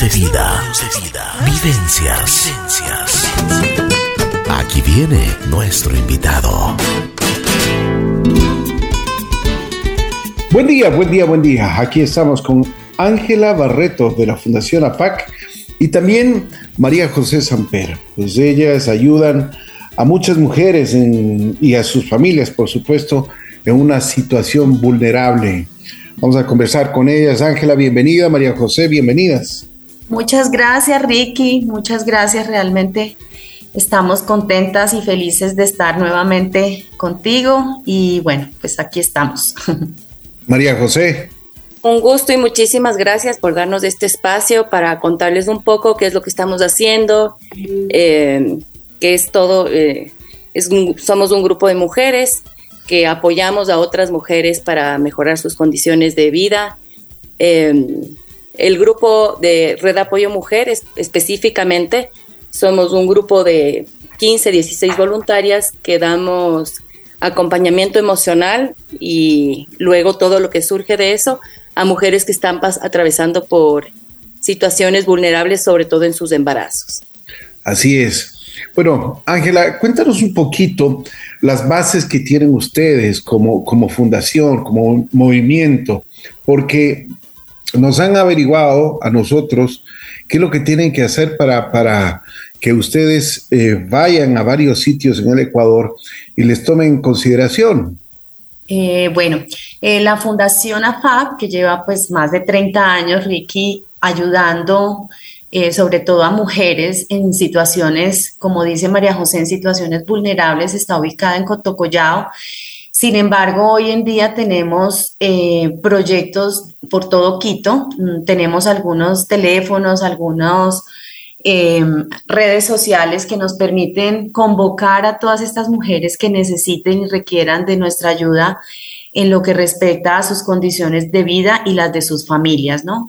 de vida. Vivencias. Aquí viene nuestro invitado. Buen día, buen día, buen día. Aquí estamos con Ángela Barreto de la Fundación APAC y también María José Samper. Pues ellas ayudan a muchas mujeres y a sus familias, por supuesto, en una situación vulnerable. Vamos a conversar con ellas. Ángela, bienvenida. María José, bienvenidas. Muchas gracias, Ricky. Muchas gracias. Realmente estamos contentas y felices de estar nuevamente contigo. Y bueno, pues aquí estamos. María José. Un gusto y muchísimas gracias por darnos este espacio para contarles un poco qué es lo que estamos haciendo, eh, que es todo, eh, es somos un grupo de mujeres que apoyamos a otras mujeres para mejorar sus condiciones de vida. Em, el grupo de Red Apoyo Mujeres específicamente somos un grupo de 15, 16 voluntarias que damos acompañamiento emocional y luego todo lo que surge de eso a mujeres que están atravesando por situaciones vulnerables, sobre todo en sus embarazos. Así es. Bueno, Ángela, cuéntanos un poquito las bases que tienen ustedes como, como fundación, como movimiento, porque nos han averiguado a nosotros qué es lo que tienen que hacer para, para que ustedes eh, vayan a varios sitios en el Ecuador y les tomen en consideración. Eh, bueno, eh, la Fundación AFAC, que lleva pues más de 30 años, Ricky, ayudando eh, sobre todo a mujeres en situaciones, como dice María José, en situaciones vulnerables, está ubicada en Cotocollao. Sin embargo, hoy en día tenemos eh, proyectos por todo Quito, mm, tenemos algunos teléfonos, algunas em, redes sociales que nos permiten convocar a todas estas mujeres que necesiten y requieran de nuestra ayuda en lo que respecta a sus condiciones de vida y las de sus familias, ¿no?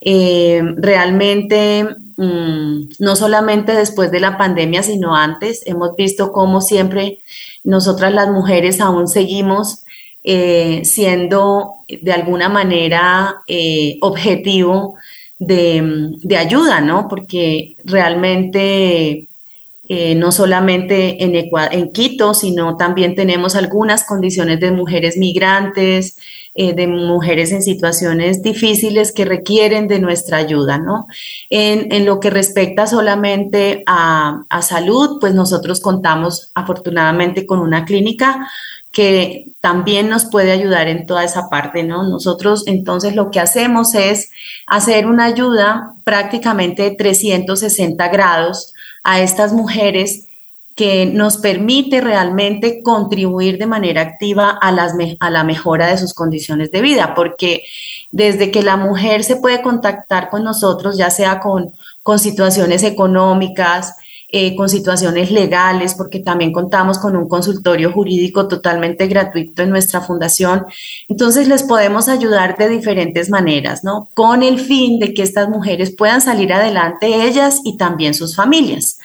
Eh, realmente, mm, no solamente después de la pandemia, sino antes, hemos visto cómo siempre nosotras las mujeres aún seguimos eh, siendo de alguna manera eh, objetivo de, de, ayuda, ¿no? Porque realmente no solamente en, en Quito, sino también tenemos algunas condiciones de mujeres migrantes, eh, de mujeres en situaciones difíciles que requieren de nuestra ayuda, ¿no? En, lo que respecta solamente a, salud, pues nosotros contamos afortunadamente con una clínica que también nos puede ayudar en toda esa parte, ¿no? Nosotros entonces lo que hacemos es hacer una ayuda prácticamente de 360 grados a estas mujeres que nos permite realmente contribuir de manera activa a, las, a la mejora de sus condiciones de vida, porque desde que la mujer se puede contactar con nosotros, ya sea con, con situaciones económicas, eh, con situaciones legales, porque también contamos con un consultorio jurídico totalmente gratuito en nuestra fundación. Entonces les podemos ayudar de diferentes maneras, ¿no? Con el fin de que estas mujeres puedan salir adelante ellas y también sus familias.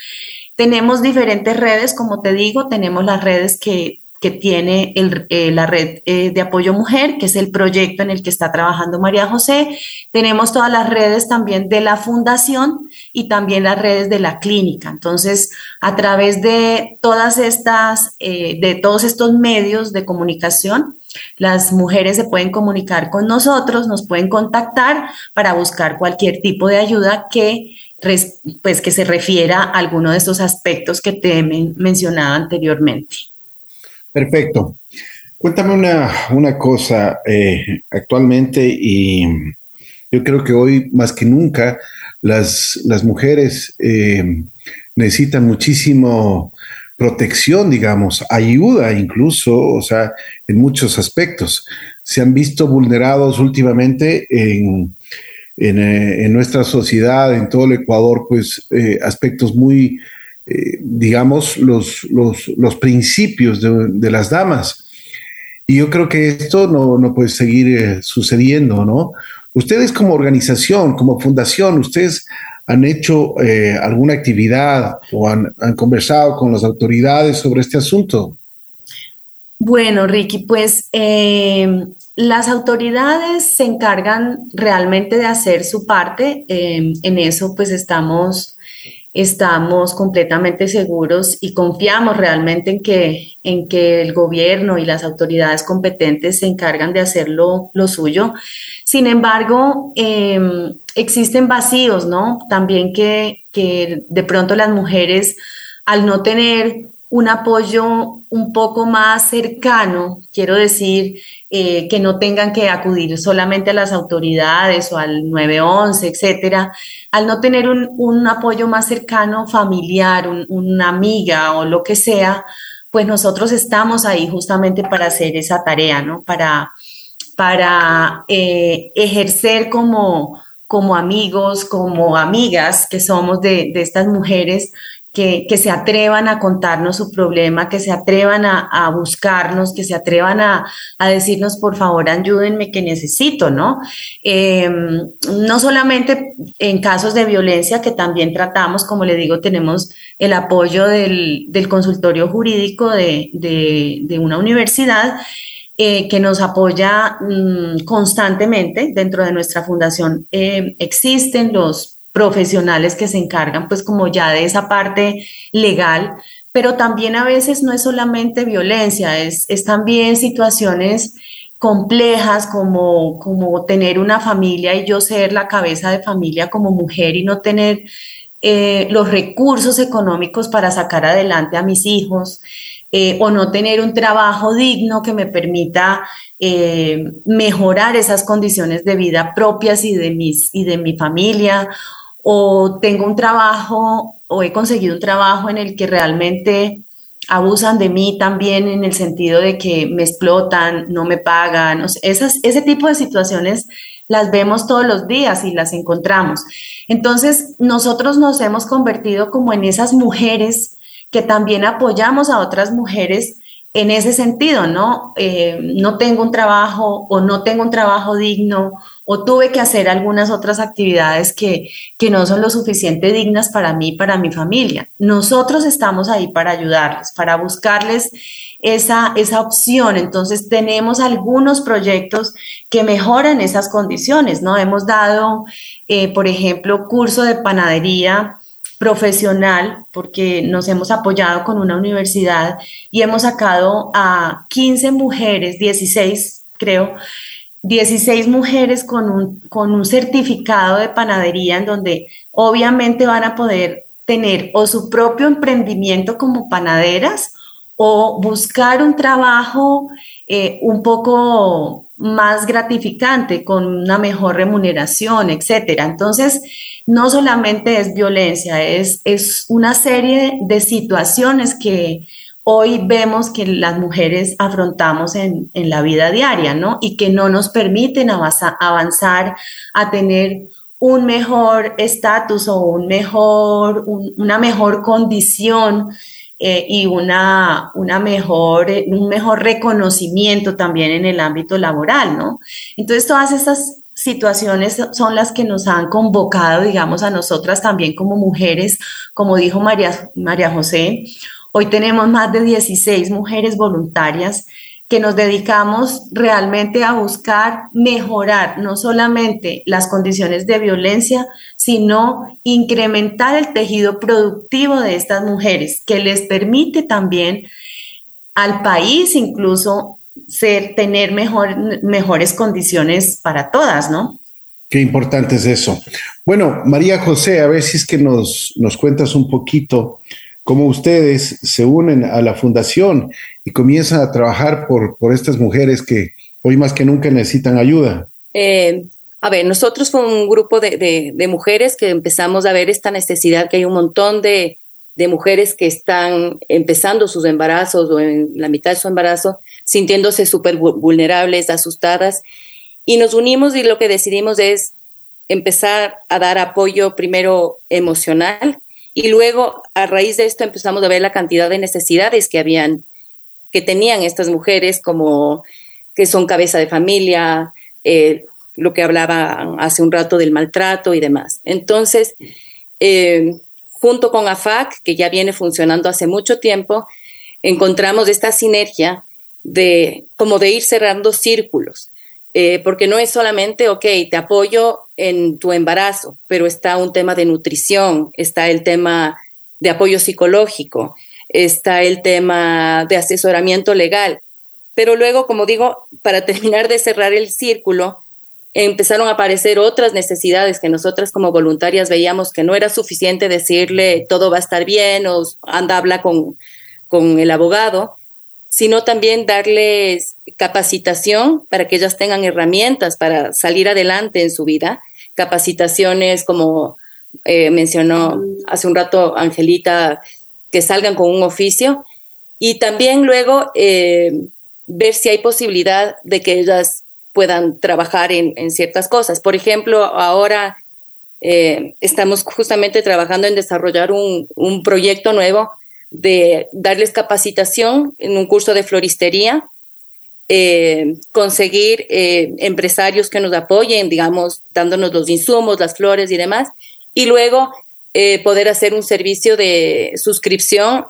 Tenemos diferentes redes, como te digo, tenemos las redes que, tiene eh, la red eh, de apoyo mujer, que es el proyecto en el que está trabajando María José. Tenemos todas las redes también de la fundación y también las redes de la clínica. Entonces, a través de todas estas, eh, de todos estos medios de comunicación, las mujeres se pueden comunicar con nosotros, nos pueden contactar para buscar cualquier tipo de ayuda que pues que se refiera a alguno de estos aspectos que te he mencionado anteriormente. Perfecto. Cuéntame una, cosa, eh, actualmente y yo creo que hoy más que nunca las, las mujeres eh, necesitan muchísimo protección, digamos, ayuda incluso, o sea, en muchos aspectos. Se han visto vulnerados últimamente en, eh, en, nuestra sociedad, en todo el Ecuador, pues aspectos muy, eh, digamos, los, los, principios de, las damas. Y yo creo que esto no, no puede seguir sucediendo, ¿no? Ustedes como organización, como fundación, ustedes han hecho alguna actividad o han, han, conversado con las autoridades sobre este asunto. Bueno, Ricky, pues las autoridades se encargan realmente de hacer su parte. Em, en eso pues estamos, estamos completamente seguros y confiamos realmente en que, en que el gobierno y las autoridades competentes se encargan de hacer lo, suyo. Sin embargo, em, existen vacíos, ¿no? También que, que de pronto las mujeres, al no tener un apoyo un poco más cercano, quiero decir, eh, que no tengan que acudir solamente a las autoridades o al 911, etcétera, al no tener un, apoyo más cercano, familiar, una amiga o lo que sea, pues nosotros estamos ahí justamente para hacer esa tarea, ¿no? Para, para eh, ejercer como, como amigos, como amigas que somos de, de estas mujeres, que, se atrevan a contarnos su problema, que se atrevan a, buscarnos, que se atrevan a, decirnos, por favor, ayúdenme que necesito, ¿no? Em, no solamente en casos de violencia que también tratamos, como le digo, tenemos el apoyo del, consultorio jurídico de, una universidad. Eh, que nos apoya mm, constantemente dentro de nuestra fundación. Eh, existen los profesionales que se encargan pues como ya de esa parte legal, pero también a veces no es solamente violencia, es, es también situaciones complejas como, como tener una familia y yo ser la cabeza de familia como mujer y no tener eh, los recursos económicos para sacar adelante a mis hijos eh, o no tener un trabajo digno que me permita eh, mejorar esas condiciones de vida propias y de, mis, y de mi familia o tengo un trabajo o he conseguido un trabajo en el que realmente abusan de mí también en el sentido de que me explotan, no me pagan. esas, ese tipo de situaciones las vemos todos los días y las encontramos. Entonces, nosotros nos hemos convertido como en esas mujeres que también apoyamos a otras mujeres en ese sentido, ¿no? Eh, no tengo un trabajo o no tengo un trabajo digno o tuve que hacer algunas otras actividades que, que no son lo suficiente dignas para mí, para mi familia. Nosotros estamos ahí para ayudarles, para buscarles esa, esa opción. Entonces tenemos algunos proyectos que mejoran esas condiciones, ¿no? Hemos dado, eh, por ejemplo, curso de panadería profesional, porque nos hemos apoyado con una universidad y hemos sacado a 15 mujeres, 16 creo, 16 mujeres con un, con un certificado de panadería en donde obviamente van a poder tener o su propio emprendimiento como panaderas o buscar un trabajo eh, un poco más gratificante, con una mejor remuneración, etcétera. Entonces, no solamente es violencia, es, es una serie de situaciones que hoy vemos que las mujeres afrontamos en, la vida diaria, ¿no? Y que no nos permiten avanzar, a tener un mejor estatus o un mejor, una mejor condición eh, y una, una mejor, un mejor reconocimiento también en el ámbito laboral, ¿no? Entonces, todas estas situaciones son las que nos han convocado, digamos, a nosotras también como mujeres, como dijo María, María José. Hoy tenemos más de 16 mujeres voluntarias que nos dedicamos realmente a buscar mejorar no solamente las condiciones de violencia, sino incrementar el tejido productivo de estas mujeres, que les permite también al país incluso ser, tener mejor, mejores condiciones para todas, ¿no? Qué importante es eso. Bueno, María José, a ver si es que nos, nos cuentas un poquito cómo ustedes se unen a la fundación y comienzan a trabajar por, por estas mujeres que hoy más que nunca necesitan ayuda. Eh, a ver, nosotros fue un grupo de, de, mujeres que empezamos a ver esta necesidad, que hay un montón de, de mujeres que están empezando sus embarazos o en la mitad de su embarazo sintiéndose súper vulnerables, asustadas. Y nos unimos y lo que decidimos es empezar a dar apoyo primero emocional y luego a raíz de esto empezamos a ver la cantidad de necesidades que habían, que tenían estas mujeres como que son cabeza de familia, eh, lo que hablaba hace un rato del maltrato y demás. Entonces, eh, junto con AFAC, que ya viene funcionando hace mucho tiempo, encontramos esta sinergia de como de ir cerrando círculos. eh, porque no es solamente, ok, te apoyo en tu embarazo, pero está un tema de nutrición, está el tema de apoyo psicológico, está el tema de asesoramiento legal. Pero luego, como digo, para terminar de cerrar el círculo, empezaron a aparecer otras necesidades que nosotras como voluntarias veíamos que no era suficiente decirle todo va a estar bien o anda, habla con, con el abogado, sino también darles capacitación para que ellas tengan herramientas para salir adelante en su vida, capacitaciones como eh, mencionó hace un rato Angelita, que salgan con un oficio. Y también luego eh, ver si hay posibilidad de que ellas puedan trabajar en, ciertas cosas. Por ejemplo, ahora eh, estamos justamente trabajando en desarrollar un, proyecto nuevo de darles capacitación en un curso de floristería, eh, conseguir eh, empresarios que nos apoyen, digamos, dándonos los insumos, las flores y demás, y luego poder hacer un servicio de suscripción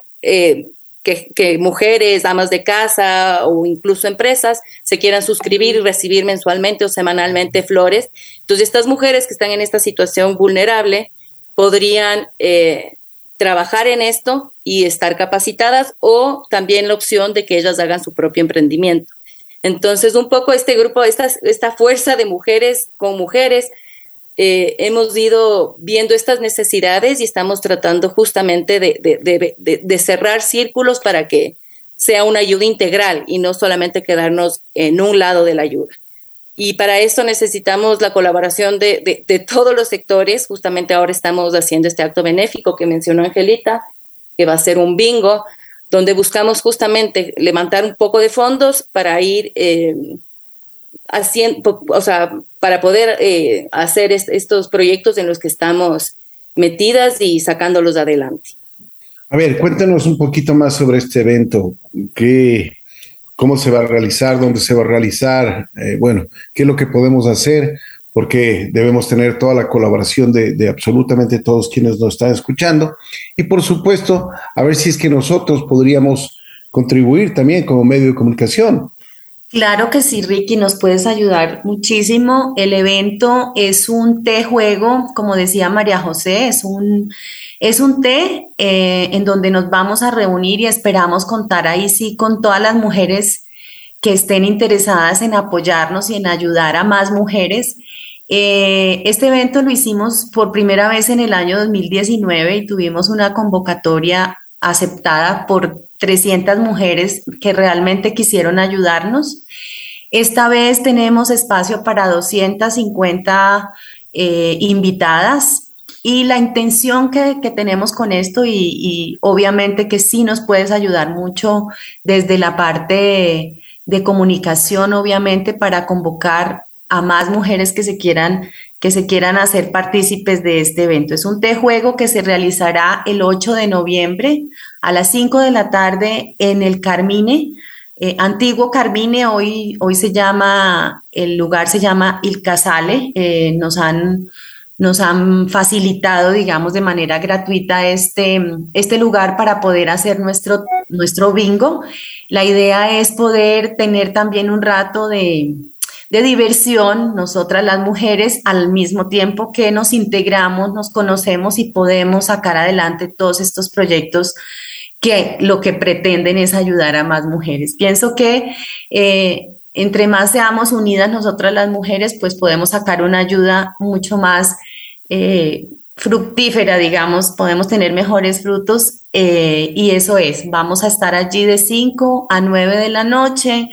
que, mujeres, damas de casa o incluso empresas se quieran suscribir y recibir mensualmente o semanalmente flores. Entonces, estas mujeres que están en esta situación vulnerable podrían eh, trabajar en esto y estar capacitadas o también la opción de que ellas hagan su propio emprendimiento. Entonces, un poco este grupo, esta, esta fuerza de mujeres con mujeres, eh, hemos ido viendo estas necesidades y estamos tratando justamente de, cerrar círculos para que sea una ayuda integral y no solamente quedarnos en un lado de la ayuda. Y para eso necesitamos la colaboración de, todos los sectores. Justamente ahora estamos haciendo este acto benéfico que mencionó Angelita, que va a ser un bingo, donde buscamos justamente levantar un poco de fondos para ir eh, haciendo, o sea, para poder eh, hacer estos proyectos en los que estamos metidas y sacándolos adelante. A ver, cuéntanos un poquito más sobre este evento, qué, cómo se va a realizar, dónde se va a realizar, eh, bueno, qué es lo que podemos hacer, porque debemos tener toda la colaboración de, de, absolutamente todos quienes nos están escuchando. Y por supuesto, a ver si es que nosotros podríamos contribuir también como medio de comunicación. Claro que sí, Ricky, nos puedes ayudar muchísimo. El evento es un té juego, como decía María José, es un, es un té eh, en donde nos vamos a reunir y esperamos contar ahí sí con todas las mujeres que estén interesadas en apoyarnos y en ayudar a más mujeres. Eh, este evento lo hicimos por primera vez en el año 2019 y tuvimos una convocatoria aceptada por 300 mujeres que realmente quisieron ayudarnos. Esta vez tenemos espacio para 250 eh, invitadas y la intención que, tenemos con esto y, obviamente que sí nos puedes ayudar mucho desde la parte de comunicación, obviamente, para convocar a más mujeres que se quieran que se quieran hacer partícipes de este evento. Es un té juego que se realizará el 8 de noviembre a las 5 de la tarde en el Carmine, eh, antiguo Carmine, hoy, hoy se llama, el lugar se llama Il Casale, eh, nos han nos han facilitado, digamos, de manera gratuita este, este lugar para poder hacer nuestro, nuestro bingo. La idea es poder tener también un rato de, de diversión, nosotras las mujeres, al mismo tiempo que nos integramos, nos conocemos y podemos sacar adelante todos estos proyectos que lo que pretenden es ayudar a más mujeres. Pienso que eh, entre más seamos unidas nosotras las mujeres, pues podemos sacar una ayuda mucho más eh, fructífera, digamos, podemos tener mejores frutos eh, y eso es, vamos a estar allí de 5 a 9 de la noche.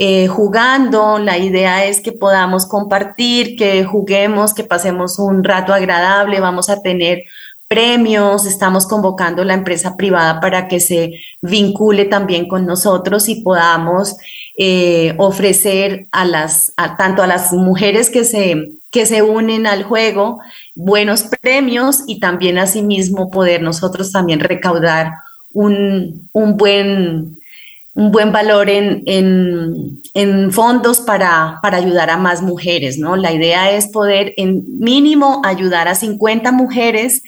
Eh, jugando. La idea es que podamos compartir, que juguemos, que pasemos un rato agradable. Vamos a tener premios, estamos convocando la empresa privada para que se vincule también con nosotros y podamos eh, ofrecer a las, tanto a las mujeres que se, que se unen al juego buenos premios y también asimismo poder nosotros también recaudar un, un buen un buen valor en, en, fondos para, para, ayudar a más mujeres, ¿no? La idea es poder en mínimo ayudar a 50 mujeres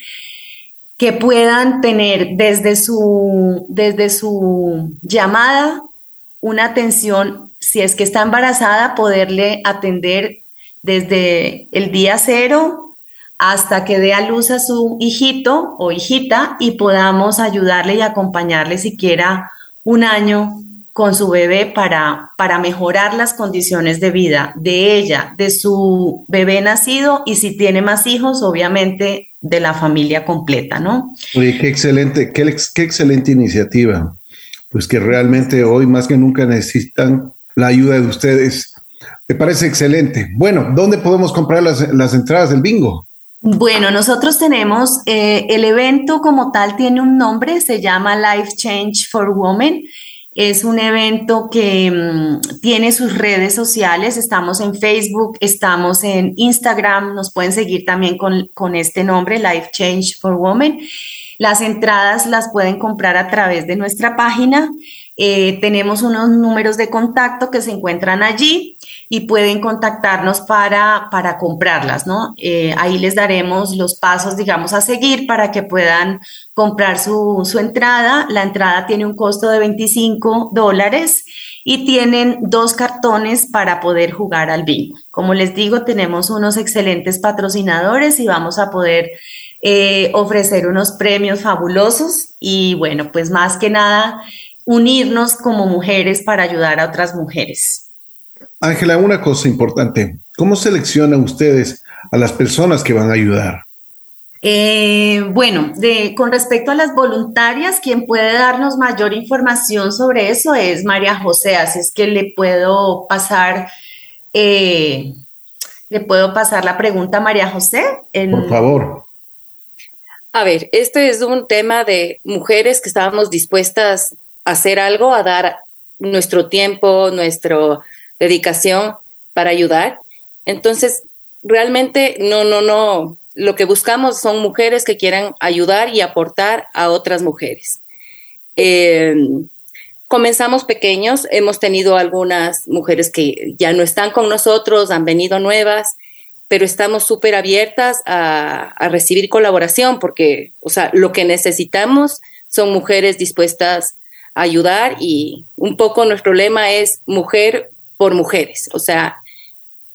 que puedan tener desde su, desde su llamada una atención si es que está embarazada, poderle atender desde el día cero hasta que dé a luz a su hijito o hijita y podamos ayudarle y acompañarle siquiera un año con su bebé para, para mejorar las condiciones de vida de ella, de su bebé nacido y si tiene más hijos, obviamente de la familia completa, ¿no? Oye, qué excelente, qué, excelente iniciativa. Pues que realmente hoy más que nunca necesitan la ayuda de ustedes. Me parece excelente. Bueno, ¿dónde podemos comprar las entradas del bingo? Bueno, nosotros tenemos, eh, el evento como tal tiene un nombre, se llama Life Change for Women. Es un evento que mm, tiene sus redes sociales, estamos en Facebook, estamos en Instagram, nos pueden seguir también con, con este nombre, Life Change for Women. Las entradas las pueden comprar a través de nuestra página. Eh, tenemos unos números de contacto que se encuentran allí y pueden contactarnos para, para comprarlas, ¿no? Eh, ahí les daremos los pasos, digamos, a seguir para que puedan comprar su, su entrada. La entrada tiene un costo de 25 dólares y tienen dos cartones para poder jugar al bingo. Como les digo, tenemos unos excelentes patrocinadores y vamos a poder eh, ofrecer unos premios fabulosos y bueno, pues más que nada, unirnos como mujeres para ayudar a otras mujeres. Ángela, una cosa importante, ¿cómo seleccionan ustedes a las personas que van a ayudar? Eh, bueno, de, con respecto a las voluntarias, quien puede darnos mayor información sobre eso es María José, así es que le puedo pasar, eh, le puedo pasar la pregunta a María José. Por favor. A ver, este es un tema de mujeres que estábamos dispuestas a hacer algo, a dar nuestro tiempo, nuestro dedicación para ayudar. Entonces, realmente no, no, no. Lo que buscamos son mujeres que quieran ayudar y aportar a otras mujeres. Eh, comenzamos pequeños, hemos tenido algunas mujeres que ya no están con nosotros, han venido nuevas, pero estamos súper abiertas a, a, recibir colaboración porque, o sea, lo que necesitamos son mujeres dispuestas ayudar y un poco nuestro lema es mujer por mujeres. O sea,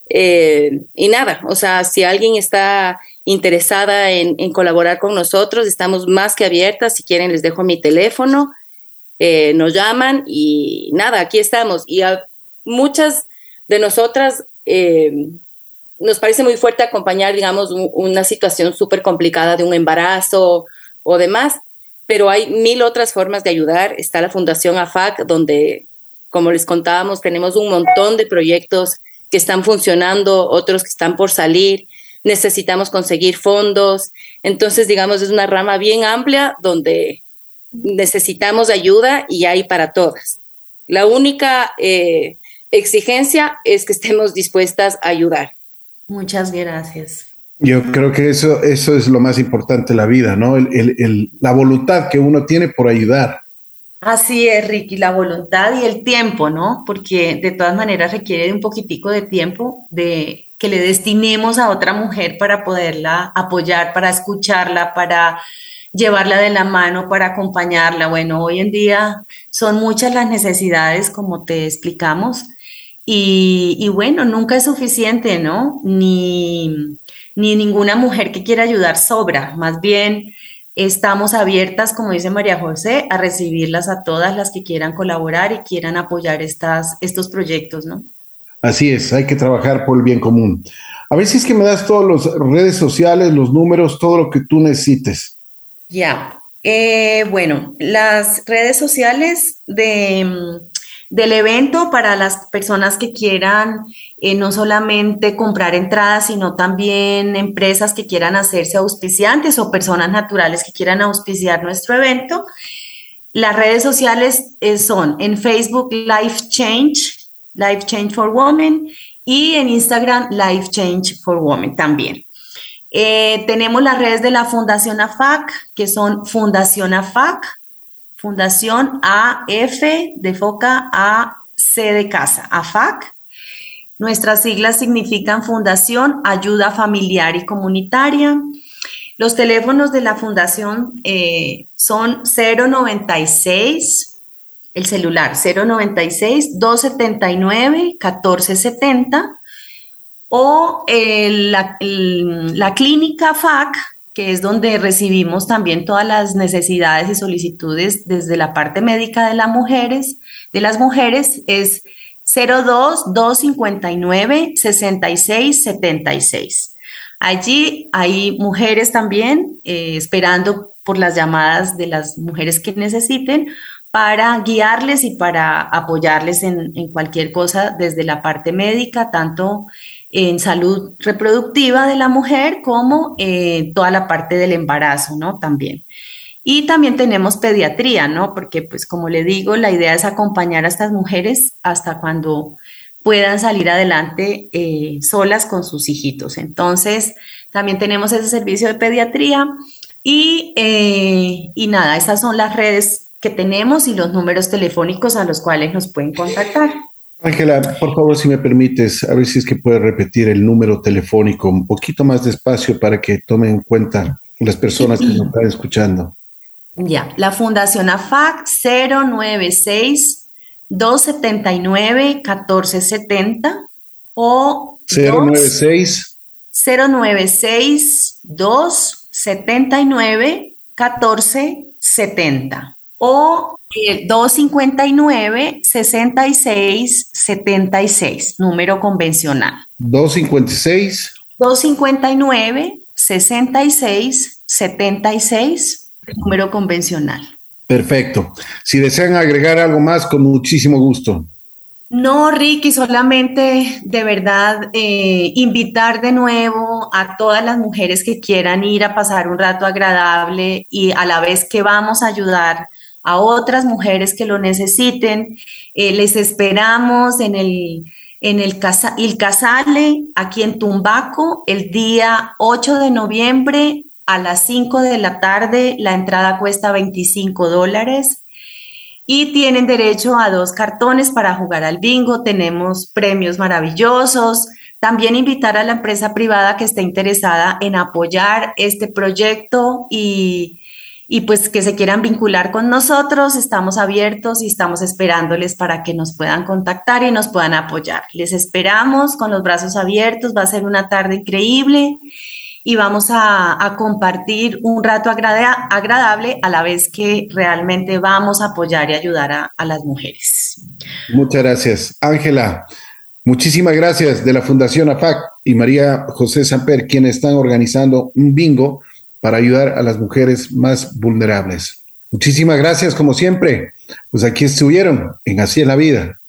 eh, y nada, o sea, si alguien está interesada en, colaborar con nosotros, estamos más que abiertas. Si quieren, les dejo mi teléfono, eh, nos llaman y nada, aquí estamos. Y a muchas de nosotras eh, nos parece muy fuerte acompañar, digamos, una situación súper complicada de un embarazo o demás, pero hay mil otras formas de ayudar. Está la Fundación AFAC, donde como les contábamos, tenemos un montón de proyectos que están funcionando, otros que están por salir. Necesitamos conseguir fondos. Entonces, digamos, es una rama bien amplia donde necesitamos ayuda y hay para todas. La única eh, exigencia es que estemos dispuestas a ayudar. Muchas gracias. Yo creo que eso, eso es lo más importante en la vida, ¿no? la voluntad que uno tiene por ayudar. Así es, Ricky, la voluntad y el tiempo, ¿no? Porque de todas maneras requiere un poquitico de tiempo de que le destinemos a otra mujer para poderla apoyar, para escucharla, para llevarla de la mano, para acompañarla. Bueno, hoy en día son muchas las necesidades, como te explicamos, y, y bueno, nunca es suficiente, ¿no? Ni, ni ninguna mujer que quiera ayudar sobra, más bien Estamos abiertas, como dice María José, a recibirlas a todas las que quieran colaborar y quieran apoyar estas, estos proyectos, ¿no? Así es, hay que trabajar por el bien común. A ver si es que me das todas las redes sociales, los números, todo lo que tú necesites. Ya, eh, bueno, las redes sociales de del evento para las personas que quieran eh, no solamente comprar entradas, sino también empresas que quieran hacerse auspiciantes o personas naturales que quieran auspiciar nuestro evento. Las redes sociales eh, son en Facebook Life Change, Life Change for Women y en Instagram Life Change for Women también. Eh, tenemos las redes de la Fundación AFAC, que son Fundación AFAC, Fundación AF de Foca A de Casa, AFAC. Nuestras siglas significan Fundación Ayuda Familiar y Comunitaria. Los teléfonos de la fundación eh, son 096 el celular 096-279-1470 o la, la clínica FAC, que es donde recibimos también todas las necesidades y solicitudes desde la parte médica de las mujeres, de las mujeres es 02 259 6676. Allí hay mujeres también eh, esperando por las llamadas de las mujeres que necesiten para guiarles y para apoyarles en, cualquier cosa desde la parte médica, tanto en salud reproductiva de la mujer como eh, toda la parte del embarazo, ¿no? También. Y también tenemos pediatría, ¿no? Porque, pues, como le digo, la idea es acompañar a estas mujeres hasta cuando puedan salir adelante eh, solas con sus hijitos. Entonces, también tenemos ese servicio de pediatría y, eh, y nada, esas son las redes que tenemos y los números telefónicos a los cuales nos pueden contactar. Ángela, por favor, si me permites, a ver si es que puedes repetir el número telefónico un poquito más despacio para que tomen en cuenta las personas que nos están escuchando. Ya, la Fundación AFAC 096 279 1470 o 096 096 279 1470 o 259 66 76, número convencional. 256 259 66 76 número convencional. Perfecto. Si desean agregar algo más, con muchísimo gusto. No, Ricky, solamente de verdad eh, invitar de nuevo a todas las mujeres que quieran ir a pasar un rato agradable y a la vez que vamos a ayudar a otras mujeres que lo necesiten. Eh, les esperamos en el, en el, el Casale, aquí en Tumbaco, el día 8 de noviembre a las 5 de la tarde. La entrada cuesta 25 dólares y tienen derecho a dos cartones para jugar al bingo. Tenemos premios maravillosos. También invitar a la empresa privada que esté interesada en apoyar este proyecto y, y pues que se quieran vincular con nosotros. Estamos abiertos y estamos esperándoles para que nos puedan contactar y nos puedan apoyar. Les esperamos con los brazos abiertos. Va a ser una tarde increíble y vamos a, compartir un rato agradable a la vez que realmente vamos a apoyar y ayudar a, a las mujeres. Muchas gracias. Ángela, muchísimas gracias de la Fundación AFAC y María José Samper, quienes están organizando un bingo para ayudar a las mujeres más vulnerables. Muchísimas gracias, como siempre. Pues aquí estuvieron en Así es la Vida.